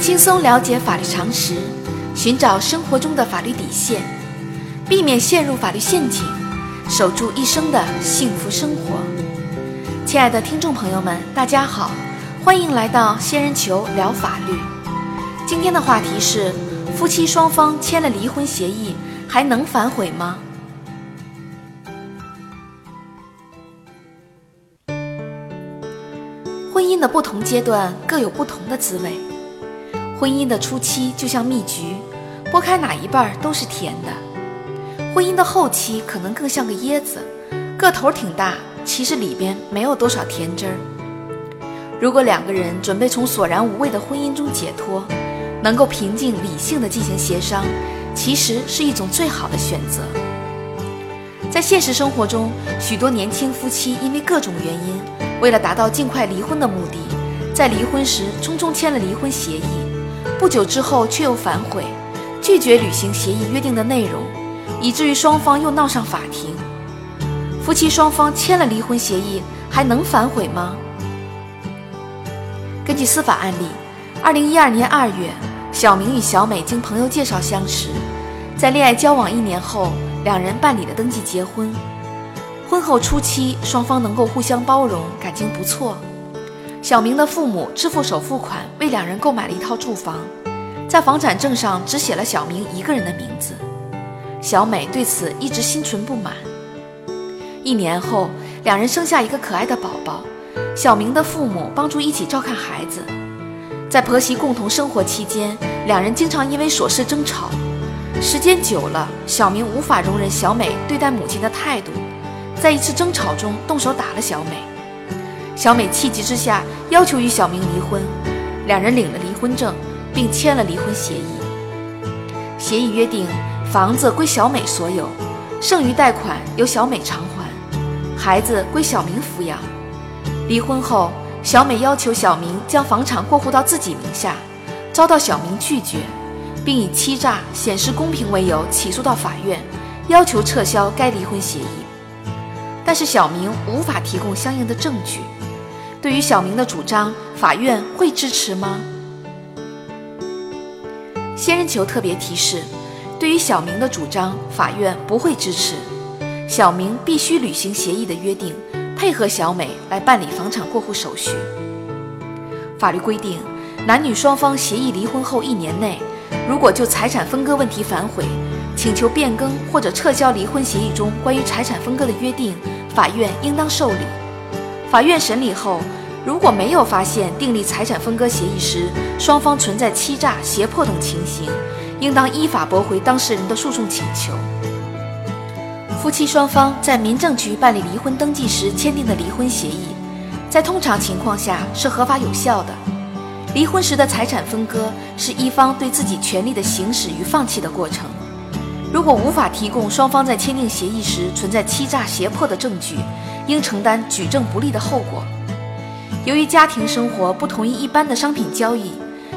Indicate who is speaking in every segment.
Speaker 1: 轻松了解法律常识，寻找生活中的法律底线，避免陷入法律陷阱，守住一生的幸福生活。亲爱的听众朋友们，大家好，欢迎来到仙人球聊法律。今天的话题是：夫妻双方签了离婚协议，还能反悔吗？婚姻的不同阶段各有不同的滋味。婚姻的初期就像蜜橘，剥开哪一半都是甜的；婚姻的后期可能更像个椰子，个头挺大，其实里边没有多少甜汁儿。如果两个人准备从索然无味的婚姻中解脱，能够平静理性的进行协商，其实是一种最好的选择。在现实生活中，许多年轻夫妻因为各种原因，为了达到尽快离婚的目的，在离婚时匆匆签了离婚协议。不久之后，却又反悔，拒绝履行协议约定的内容，以至于双方又闹上法庭。夫妻双方签了离婚协议，还能反悔吗？根据司法案例，二零一二年二月，小明与小美经朋友介绍相识，在恋爱交往一年后，两人办理了登记结婚。婚后初期，双方能够互相包容，感情不错。小明的父母支付首付款，为两人购买了一套住房，在房产证上只写了小明一个人的名字。小美对此一直心存不满。一年后，两人生下一个可爱的宝宝，小明的父母帮助一起照看孩子。在婆媳共同生活期间，两人经常因为琐事争吵，时间久了，小明无法容忍小美对待母亲的态度，在一次争吵中动手打了小美。小美气急之下要求与小明离婚，两人领了离婚证，并签了离婚协议。协议约定，房子归小美所有，剩余贷款由小美偿还，孩子归小明抚养。离婚后，小美要求小明将房产过户到自己名下，遭到小明拒绝，并以欺诈、显示公平为由起诉到法院，要求撤销该离婚协议。但是小明无法提供相应的证据。对于小明的主张，法院会支持吗？仙人球特别提示：对于小明的主张，法院不会支持。小明必须履行协议的约定，配合小美来办理房产过户手续。法律规定，男女双方协议离婚后一年内，如果就财产分割问题反悔，请求变更或者撤销离婚协议中关于财产分割的约定，法院应当受理。法院审理后，如果没有发现订立财产分割协议时双方存在欺诈、胁迫等情形，应当依法驳回当事人的诉讼请求。夫妻双方在民政局办理离婚登记时签订的离婚协议，在通常情况下是合法有效的。离婚时的财产分割是一方对自己权利的行使与放弃的过程。如果无法提供双方在签订协议时存在欺诈、胁迫的证据，应承担举证不利的后果。由于家庭生活不同于一般的商品交易，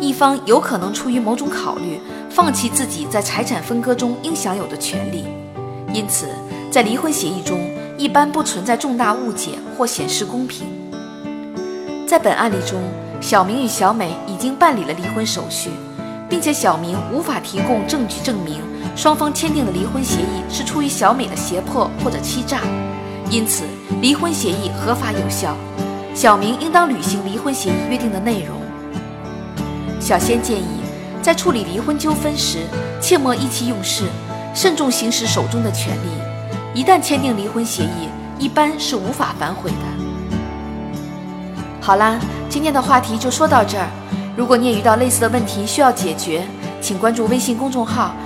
Speaker 1: 一方有可能出于某种考虑，放弃自己在财产分割中应享有的权利。因此，在离婚协议中一般不存在重大误解或显示公平。在本案例中，小明与小美已经办理了离婚手续，并且小明无法提供证据证明双方签订的离婚协议是出于小美的胁迫或者欺诈。因此，离婚协议合法有效，小明应当履行离婚协议约定的内容。小仙建议，在处理离婚纠纷时，切莫意气用事，慎重行使手中的权利。一旦签订离婚协议，一般是无法反悔的。好啦，今天的话题就说到这儿。如果你也遇到类似的问题需要解决，请关注微信公众号“